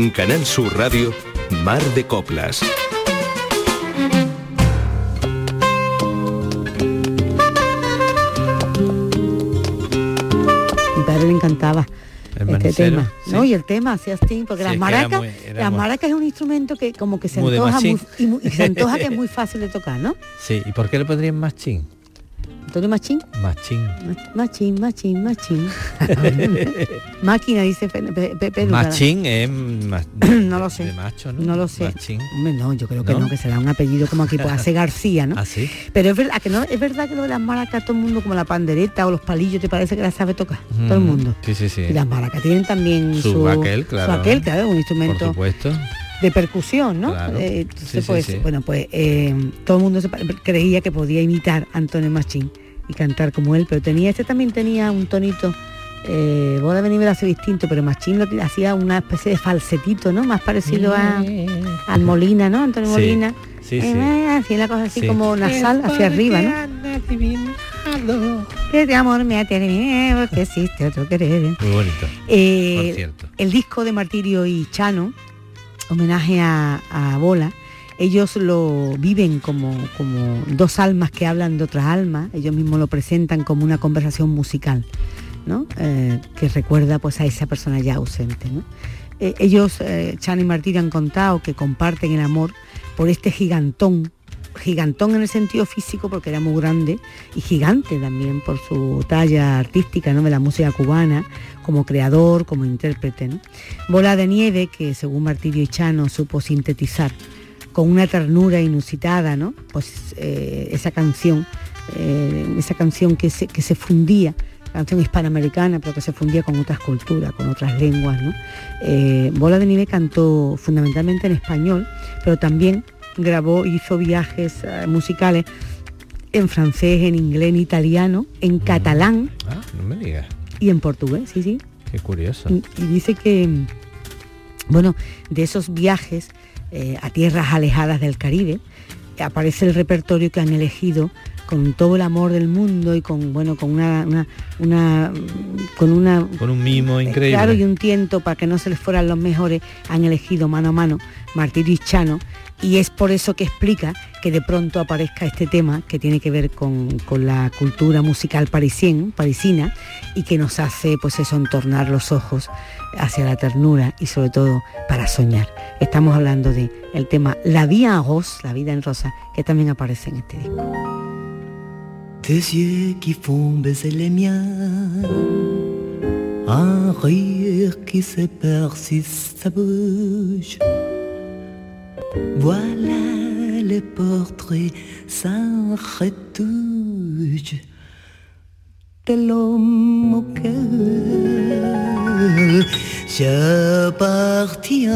[SPEAKER 10] En Canal Sur Radio, Mar de Coplas.
[SPEAKER 14] Le encantaba
[SPEAKER 15] El
[SPEAKER 14] este tema. ¿no? Y el tema hacía así, porque
[SPEAKER 15] Sí,
[SPEAKER 14] las maracas,
[SPEAKER 15] muy-
[SPEAKER 14] las maracas es un instrumento que como que se antoja muy, y, muy- y se antoja que es muy fácil de tocar, ¿no?
[SPEAKER 15] Sí, ¿y por qué le pondrían machín?
[SPEAKER 14] Antonio Machín.
[SPEAKER 15] Machín.
[SPEAKER 14] Mach- Machín, machín, machín. Máquina, dice Pe- Pepe.
[SPEAKER 15] Machín es ma-
[SPEAKER 14] No lo sé.
[SPEAKER 15] de macho, ¿no?
[SPEAKER 14] No lo sé.
[SPEAKER 15] Machín.
[SPEAKER 14] Hombre, no, yo creo que
[SPEAKER 15] ¿No?
[SPEAKER 14] que será un apellido como aquí, pues hace García, ¿no?
[SPEAKER 15] ¿Ah, sí?
[SPEAKER 14] Pero es verdad que no, es verdad que lo de las maracas, todo el mundo, como la pandereta o los palillos, ¿te parece que las sabe tocar? Todo el
[SPEAKER 15] Mm,
[SPEAKER 14] mundo.
[SPEAKER 15] Sí, sí, sí.
[SPEAKER 14] Y las maracas tienen también
[SPEAKER 15] Su
[SPEAKER 14] su,
[SPEAKER 15] baquel, claro.
[SPEAKER 14] su baquel, claro, un
[SPEAKER 15] Por
[SPEAKER 14] instrumento
[SPEAKER 15] supuesto.
[SPEAKER 14] de percusión, ¿no?
[SPEAKER 15] Claro.
[SPEAKER 14] Eh, entonces,
[SPEAKER 15] Sí, sí,
[SPEAKER 14] pues,
[SPEAKER 15] sí.
[SPEAKER 14] bueno, pues eh, todo el mundo se creía que podía imitar a Antonio Machín y cantar como él, pero tenía, este también tenía un tonito, eh, Boda de Nivel hace distinto, pero Machín lo, hacía una especie de falsetito, ¿no? Más parecido a, al Molina, ¿no? Antonio Molina.
[SPEAKER 15] sí, sí.
[SPEAKER 14] eh, hacía la cosa así
[SPEAKER 15] Sí.
[SPEAKER 14] como nasal hacia arriba, ¿no? Que de amor me aterré porque existe otro querer.
[SPEAKER 15] Muy bonito.
[SPEAKER 14] Eh,
[SPEAKER 15] Por cierto.
[SPEAKER 14] El disco de Martirio y Chano, homenaje a, a Bola, ellos lo viven como, como dos almas que hablan de otras almas, ellos mismos lo presentan como una conversación musical. ¿no? Eh, que recuerda pues a esa persona ya ausente. Eh, ellos, eh, Chan y Martín, han contado que comparten el amor por este gigantón, gigantón en el sentido físico porque era muy grande y gigante también por su talla artística de la música cubana, como creador, como intérprete. ¿no? Bola de nieve que según Martirio y Chano supo sintetizar con una ternura inusitada, ¿no? Pues eh, esa canción, eh, esa canción que se, que se fundía, canción hispanoamericana, pero que se fundía con otras culturas, con otras lenguas, ¿no? Eh, Bola de Nieve cantó fundamentalmente en español, pero también grabó, hizo viajes eh, musicales en francés, en inglés, en italiano, en catalán
[SPEAKER 15] Ah, no me digas.
[SPEAKER 14] y en portugués, sí, sí.
[SPEAKER 15] Qué curioso.
[SPEAKER 14] Y, y dice que, bueno, de esos viajes eh, a tierras alejadas del Caribe, aparece el repertorio que han elegido con todo el amor del mundo y con bueno con una, una, una- con una
[SPEAKER 15] Con un mimo increíble.
[SPEAKER 14] claro y un tiento para que no se les fueran los mejores han elegido mano a mano Martirio y Chano y es por eso que explica que de pronto aparezca este tema que tiene que ver con, con la cultura musical parisien, parisina y que nos hace pues eso entornar los ojos hacia la ternura y sobre todo para soñar. Estamos hablando de el tema La vie en rose, la vida en rosa, que también aparece en este disco.
[SPEAKER 17] Voilà le portrait sans retouche de l'homme auquel j'appartiens.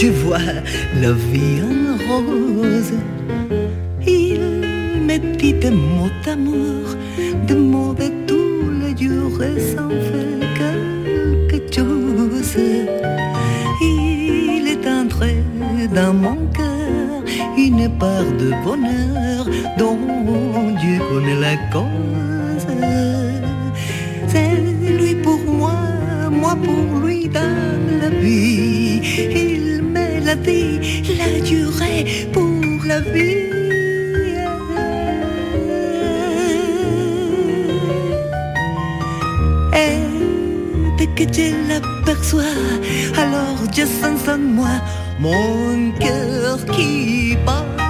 [SPEAKER 17] Tu vois la vie en rose. Il me dit des mots d'amour, des mots de tous les jours et sans faire quelque chose. Il est entré dans mon cœur une part de bonheur dont Dieu connaît la cause. C'est lui pour moi, moi pour lui dans la vie. L'a durée pour la vie. Et dès que je l'aperçois, alors je sens en moi mon cœur qui bat.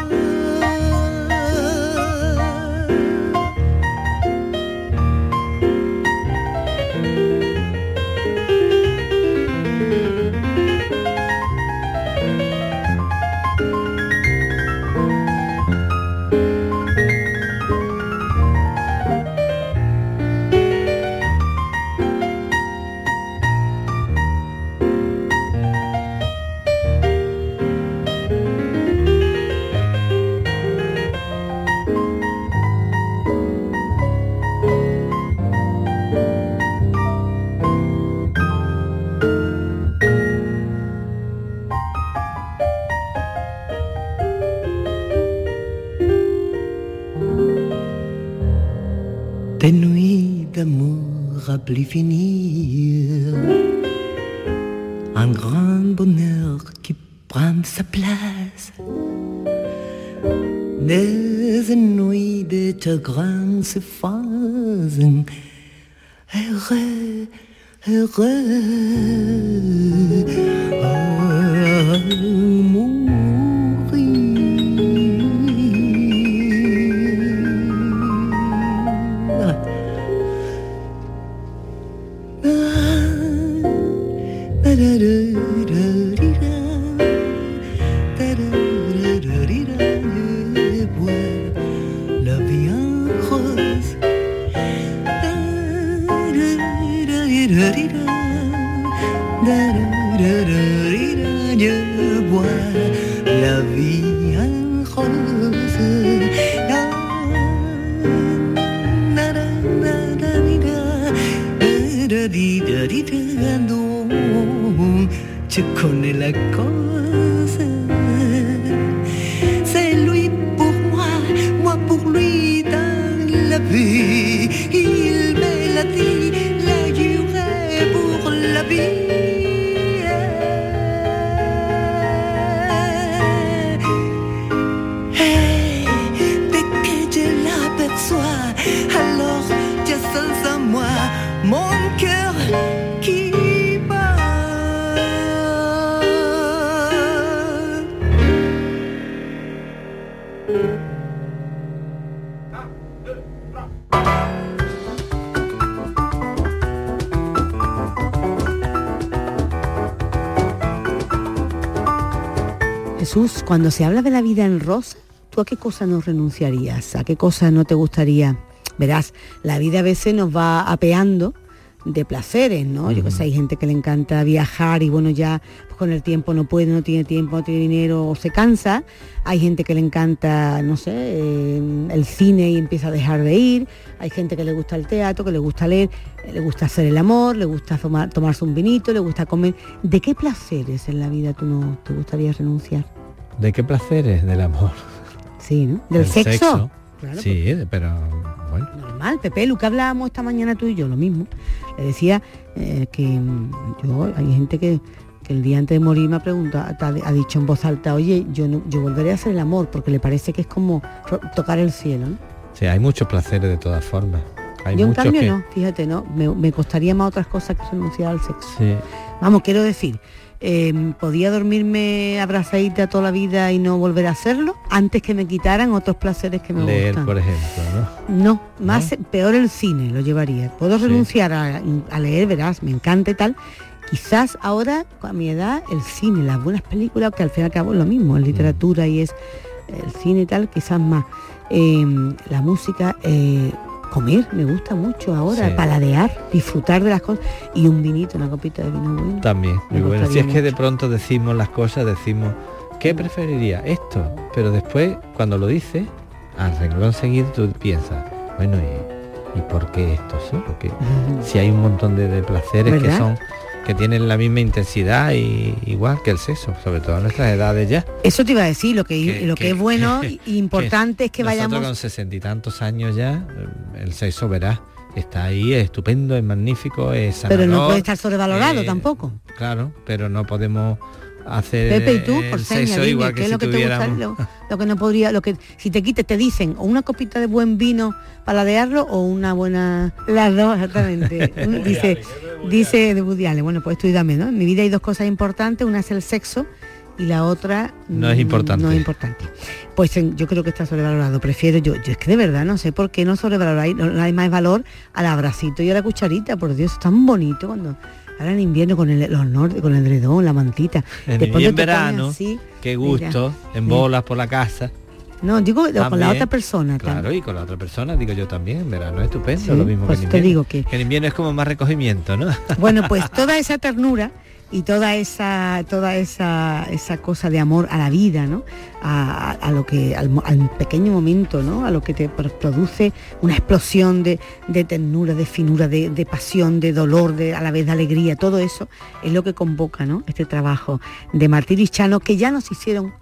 [SPEAKER 17] Tu connais la
[SPEAKER 14] cuando se habla de la vida en rosa, ¿tú a qué cosa no renunciarías? ¿A qué cosa no te gustaría? Verás, la vida a veces nos va apeando de placeres, ¿no? Yo que sé, hay gente que le encanta viajar y bueno, ya pues, con el tiempo no puede, no tiene tiempo, no tiene dinero o se cansa. Hay gente que le encanta, no sé, eh, el cine y empieza a dejar de ir. Hay gente que le gusta el teatro, que le gusta leer, eh, le gusta hacer el amor, le gusta tomar, tomarse un vinito, le gusta comer. ¿De qué placeres en la vida tú no te gustaría renunciar?
[SPEAKER 15] ¿De qué placeres? Del amor.
[SPEAKER 14] Sí, ¿no? ¿Del sexo? Claro,
[SPEAKER 15] sí, pero bueno.
[SPEAKER 14] normal. Pepe, lo que hablábamos esta mañana tú y yo, lo mismo. Le decía eh, que mm, yo, hay gente que, que el día antes de morir me ha preguntado, ha, dicho en voz alta, oye, yo no, yo volveré a hacer el amor, porque le parece que es como tocar el cielo, ¿no?
[SPEAKER 15] Sí, hay muchos placeres de todas formas. Hay
[SPEAKER 14] yo en cambio
[SPEAKER 15] que...
[SPEAKER 14] no, fíjate, no, me, me costaría más otras cosas que renunciar al sexo.
[SPEAKER 15] Sí.
[SPEAKER 14] Vamos, quiero decir, eh, ¿podía dormirme abrazadita toda la vida y no volver a hacerlo? Antes que me quitaran otros placeres que me
[SPEAKER 15] Leer,
[SPEAKER 14] gustan.
[SPEAKER 15] por ejemplo, ¿no?
[SPEAKER 14] No, más peor el cine lo llevaría. Puedo renunciar a, a leer, verás, me encanta y tal. Quizás ahora, a mi edad, el cine, las buenas películas, que al fin y al cabo es lo mismo, es literatura y es el cine y tal, quizás más. Eh, la música, eh, comer, me gusta mucho ahora,
[SPEAKER 15] Sí.
[SPEAKER 14] paladear, disfrutar de las cosas y un vinito, una copita de vino bueno.
[SPEAKER 15] También, muy bueno. Si es que de pronto decimos las cosas, decimos, ¿qué preferiría? Esto. Pero después, cuando lo dices, al renglón seguido tú piensas, bueno, ¿y, y por qué esto? Sí? Porque si hay un montón de, de placeres que son que tienen la misma intensidad y igual que el sexo, sobre todo a nuestras edades ya.
[SPEAKER 14] Eso te iba a decir, lo que,
[SPEAKER 15] Que-
[SPEAKER 14] lo que,
[SPEAKER 15] que-
[SPEAKER 14] es bueno y importante es que
[SPEAKER 15] Nosotros
[SPEAKER 14] vayamos
[SPEAKER 15] con sesenta y tantos años ya, eh, el sexo verás, está ahí, es estupendo, es magnífico, es
[SPEAKER 14] pero no
[SPEAKER 15] sanador,
[SPEAKER 14] puede estar sobrevalorado
[SPEAKER 15] eh,
[SPEAKER 14] tampoco.
[SPEAKER 15] Claro, pero no podemos hacer
[SPEAKER 14] Pepe, ¿y tú? Por
[SPEAKER 15] sexo
[SPEAKER 14] dime,
[SPEAKER 15] igual
[SPEAKER 14] ¿qué es
[SPEAKER 15] si
[SPEAKER 14] lo que te gusta? Lo, lo que no podría, lo que si te quites te dicen o una copita de buen vino para ladearlo o una buena las dos exactamente. Dice dice de Allen, bueno, pues tú y dame, ¿no? En mi vida hay dos cosas importantes, una es el sexo y la otra
[SPEAKER 15] No es
[SPEAKER 14] mm,
[SPEAKER 15] importante.
[SPEAKER 14] No es importante. Pues yo creo que está sobrevalorado. Prefiero yo, yo es que de verdad no sé por qué no sobrevaloráis, no, no hay más valor al abracito y a la cucharita, por Dios, es tan bonito cuando ahora en invierno con el, los norte, con el edredón, la mantita.
[SPEAKER 15] En, en
[SPEAKER 14] te
[SPEAKER 15] verano,
[SPEAKER 14] así,
[SPEAKER 15] qué
[SPEAKER 14] mira,
[SPEAKER 15] gusto, en
[SPEAKER 14] mira.
[SPEAKER 15] bolas por la casa.
[SPEAKER 14] No, digo con la otra persona.
[SPEAKER 15] Claro, y con la otra persona, digo yo también, en verano es estupendo,
[SPEAKER 14] Sí,
[SPEAKER 15] lo mismo
[SPEAKER 14] pues
[SPEAKER 15] que en
[SPEAKER 14] te
[SPEAKER 15] invierno.
[SPEAKER 14] digo que-
[SPEAKER 15] en invierno es como más recogimiento, ¿no?
[SPEAKER 14] Bueno, pues toda esa ternura y toda esa toda esa, esa cosa de amor a la vida, ¿no? A, lo que al, al pequeño momento, ¿no? A lo que te pro- produce una explosión de, de ternura, de finura, de, de pasión, de dolor, de a la vez de alegría, todo eso es lo que convoca, ¿no? Este trabajo de Martín y Chano que ya nos hicieron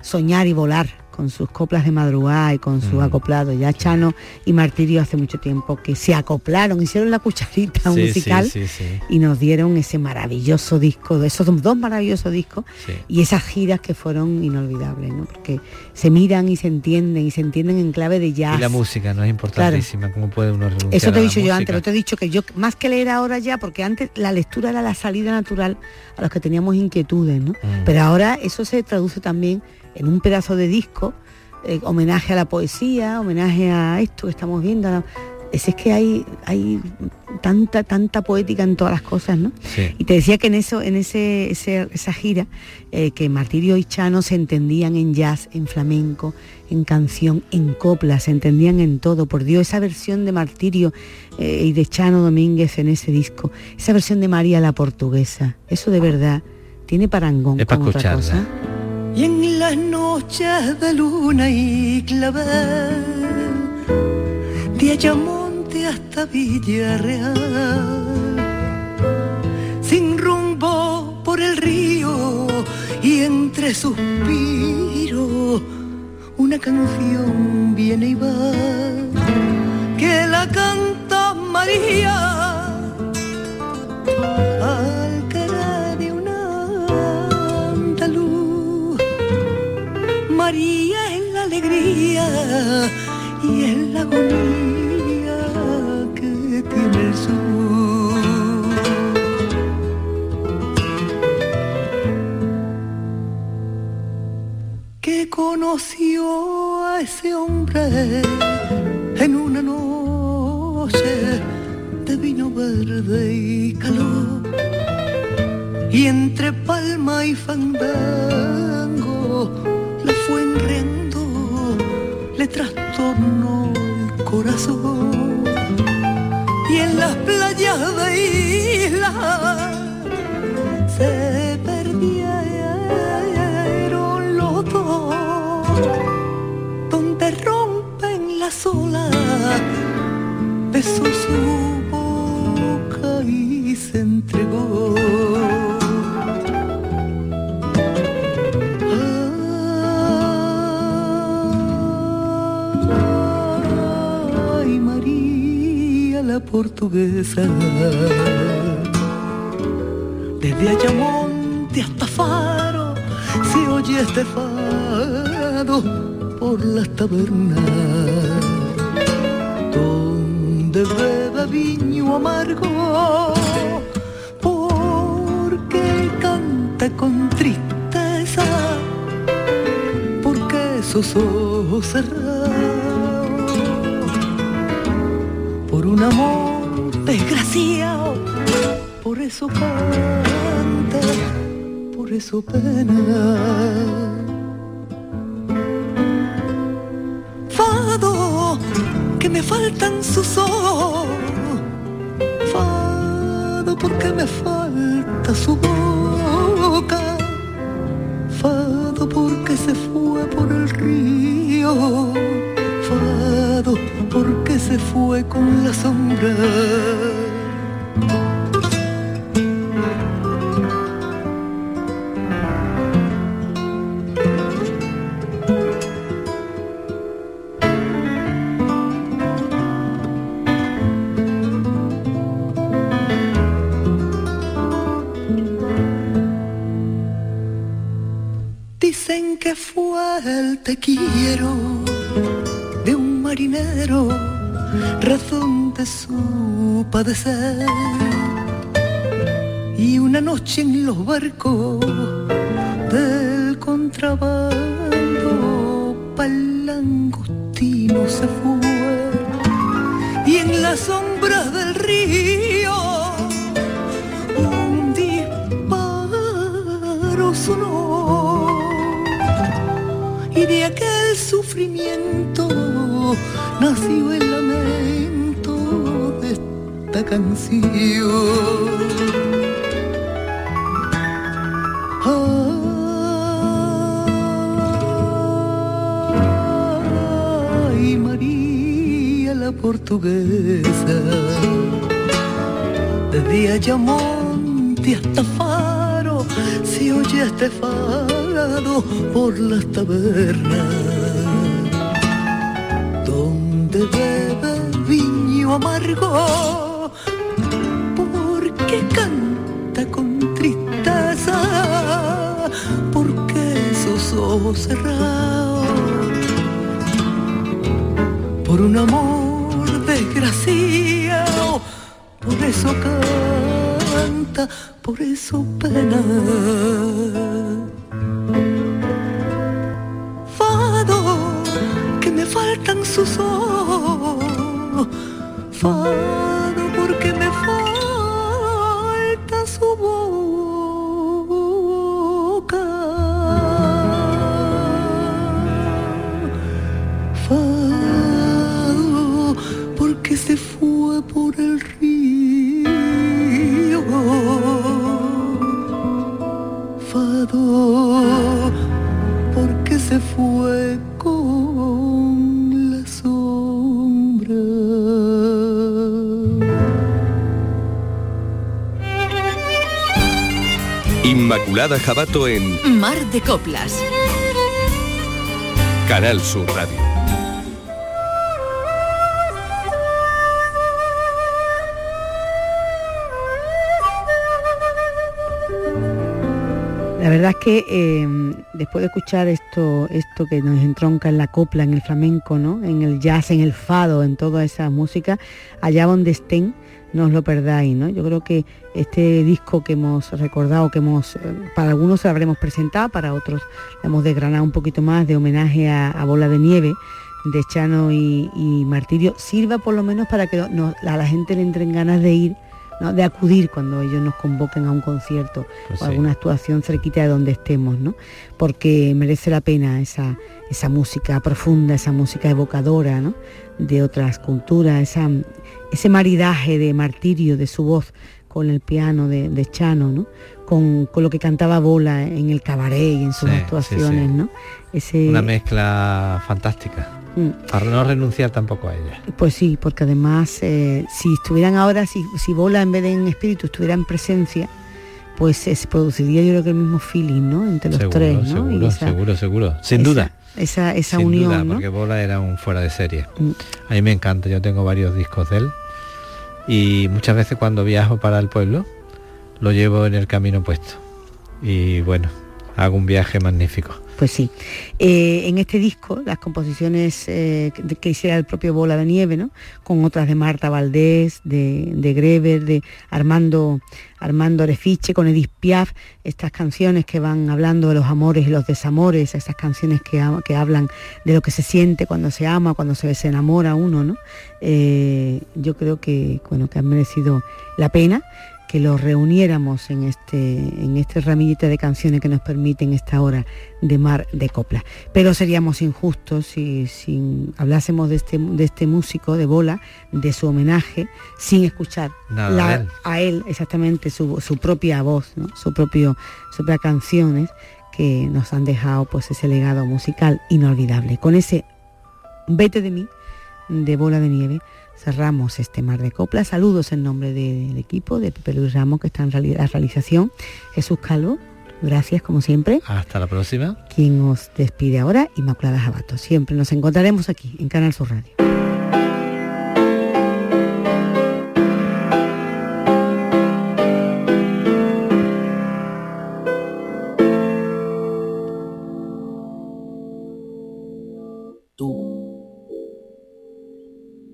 [SPEAKER 14] soñar y volar con sus coplas de madrugada y con su acoplado. Ya Chano y Martirio hace mucho tiempo que se acoplaron, hicieron la cucharita
[SPEAKER 15] Sí,
[SPEAKER 14] musical
[SPEAKER 15] sí, sí, sí.
[SPEAKER 14] y nos dieron ese maravilloso disco, esos dos maravillosos discos y esas giras que fueron inolvidables, ¿no? Porque se miran y se entienden y se entienden en clave de jazz.
[SPEAKER 15] Y la música no es importantísima, ¿cómo puede uno renunciar
[SPEAKER 14] Eso te he dicho yo antes, lo te he dicho que yo más que leer ahora ya, porque antes la lectura era la salida natural a los que teníamos inquietudes, ¿no?
[SPEAKER 15] Mm.
[SPEAKER 14] Pero ahora eso se traduce también en un pedazo de disco, eh, homenaje a la poesía, homenaje a esto que estamos viendo. la- Es, es que hay, hay tanta, tanta poética en todas las cosas, ¿no?
[SPEAKER 15] Sí.
[SPEAKER 14] Y te decía que en eso, en ese, ese- esa gira, eh, que Martirio y Chano se entendían en jazz, en flamenco, en canción, en copla, se entendían en todo. Por Dios, esa versión de Martirio eh, y de Chano Domínguez en ese disco, esa versión de María la Portuguesa, eso de verdad tiene parangón
[SPEAKER 15] Es para
[SPEAKER 14] con otra
[SPEAKER 15] escucharla.
[SPEAKER 14] cosa.
[SPEAKER 17] Y en las noches de luna y clavel, de Ayamonte hasta Villarreal, por el río y entre suspiros una canción viene y va que la canta María. Al María en la alegría y en la agonía que tiene el sur que conoció a ese hombre en una noche de vino verde y calor. Y entre palma y fandango trastornó el corazón y en las playas de isla se perdieron los dos donde rompen las olas besó su boca y se entregó portuguesa. Desde Ayamonte hasta Faro se oye este fado por las tabernas donde bebe viño amargo porque canta con tristeza porque sus ojos cerrados un amor desgraciado. Por eso canta por eso pena fue con la sombra padecer. Y una noche en los barcos del contrabando, pa'l langostino se fue. Y en la sombra del río, un disparo sonó y de aquel sufrimiento nació el canción. Ay, María la portuguesa, desde Ayamonte hasta Faro, se oye este fado por las tabernas, por eso pena. Fado, que me faltan sus ojos, fado, porque se fue con la sombra.
[SPEAKER 11] Inmaculada Jabato en
[SPEAKER 6] Mar de Coplas.
[SPEAKER 11] Canal Sur Radio.
[SPEAKER 14] La verdad es que eh, después de escuchar esto, esto que nos entronca en la copla, en el flamenco, ¿no? en el jazz, en el fado, en toda esa música, allá donde estén, no os lo perdáis. ¿no? Yo creo que este disco que hemos recordado, que hemos, eh, para algunos lo habremos presentado, para otros le hemos desgranado un poquito más de homenaje a, Bola de Nieve de Chano y, Martirio, sirva por lo menos para que no- a la gente le entren ganas de ir ¿no? de acudir cuando ellos nos convoquen a un concierto
[SPEAKER 15] Pues
[SPEAKER 14] o
[SPEAKER 15] sí.
[SPEAKER 14] alguna actuación cerquita de donde estemos, ¿no? Porque merece la pena esa, esa música profunda, esa música evocadora, ¿no? De otras culturas, esa, ese maridaje de martirio de su voz con el piano de, de Chano, ¿no? Con, con lo que cantaba Bola en el cabaret y en sus
[SPEAKER 15] Sí, sí,
[SPEAKER 14] actuaciones,
[SPEAKER 15] sí.
[SPEAKER 14] ¿no? Ese,
[SPEAKER 15] Una mezcla fantástica.
[SPEAKER 14] Mm.
[SPEAKER 15] Para no renunciar tampoco a ella.
[SPEAKER 14] Pues sí, porque además eh, si estuvieran ahora, si, si Bola en vez de en espíritu estuviera en presencia, pues se produciría yo creo que el mismo feeling, ¿no? Entre los
[SPEAKER 15] seguro,
[SPEAKER 14] tres, ¿no?
[SPEAKER 15] seguro,
[SPEAKER 14] esa-
[SPEAKER 15] seguro, seguro. Sin
[SPEAKER 14] esa-
[SPEAKER 15] duda.
[SPEAKER 14] Esa, esa
[SPEAKER 15] Sin
[SPEAKER 14] unión,
[SPEAKER 15] duda,
[SPEAKER 14] ¿no? Mm.
[SPEAKER 15] porque Bola era un fuera de serie. A mí me encanta, yo tengo varios discos de él y muchas veces cuando viajo para el pueblo lo llevo en el camino puesto. Y bueno, hago un viaje magnífico.
[SPEAKER 14] Pues sí. Eh, en este disco, las composiciones eh, que, hiciera el propio Bola de Nieve, ¿no? Con otras de Marta Valdés, de, de Greber, de Armando, Armando Arefiche, con Edith Piaf, estas canciones que van hablando de los amores y los desamores, esas canciones que hablan de lo que se siente cuando se ama, cuando se, se enamora uno, ¿no? Eh, yo creo que, bueno, que han merecido la pena que los reuniéramos en este, en este ramillete de canciones que nos permiten esta hora de mar de copla. Pero seríamos injustos si, si hablásemos de este, de este músico de bola, de su homenaje, sin escuchar
[SPEAKER 15] Nada
[SPEAKER 14] la-
[SPEAKER 15] de él.
[SPEAKER 14] a él exactamente su, su propia voz, ¿no? su propio, sus propias canciones que nos han dejado pues ese legado musical inolvidable. Con ese Vete de mí de bola de nieve cerramos este mar de copla. Saludos en nombre de- del equipo de Pepe Luis Ramos que está en la realización. Jesús Calvo, gracias como siempre.
[SPEAKER 15] Hasta la próxima.
[SPEAKER 14] Quien os despide ahora, Inmaculada Jabato. Siempre nos encontraremos aquí en Canal Sur Radio.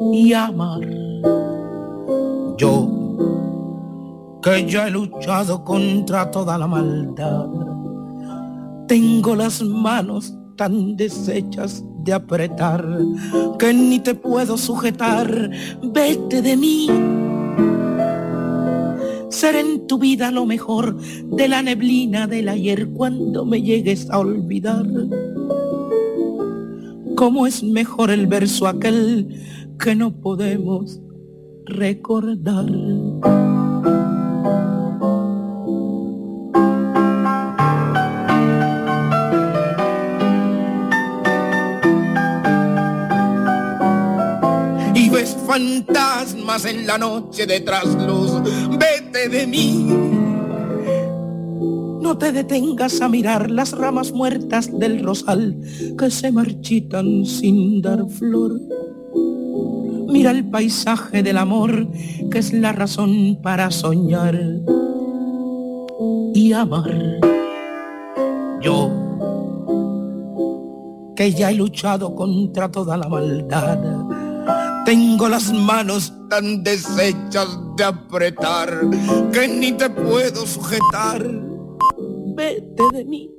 [SPEAKER 16] y amar. Yo, que ya he luchado contra toda la maldad, tengo las manos tan deshechas de apretar que ni te puedo sujetar. Vete de mí. Ser en tu vida lo mejor de la neblina del ayer cuando me llegues a olvidar. Cómo es mejor el verso aquel que no podemos recordar. Y ves fantasmas en la noche de trasluz, vete de mí. No te detengas a mirar las ramas muertas del rosal que se marchitan sin dar flor. Mira el paisaje del amor que es la razón para soñar y amar. Yo, que ya he luchado contra toda la maldad, tengo las manos tan deshechas de apretar que ni te puedo sujetar. Vete de mí.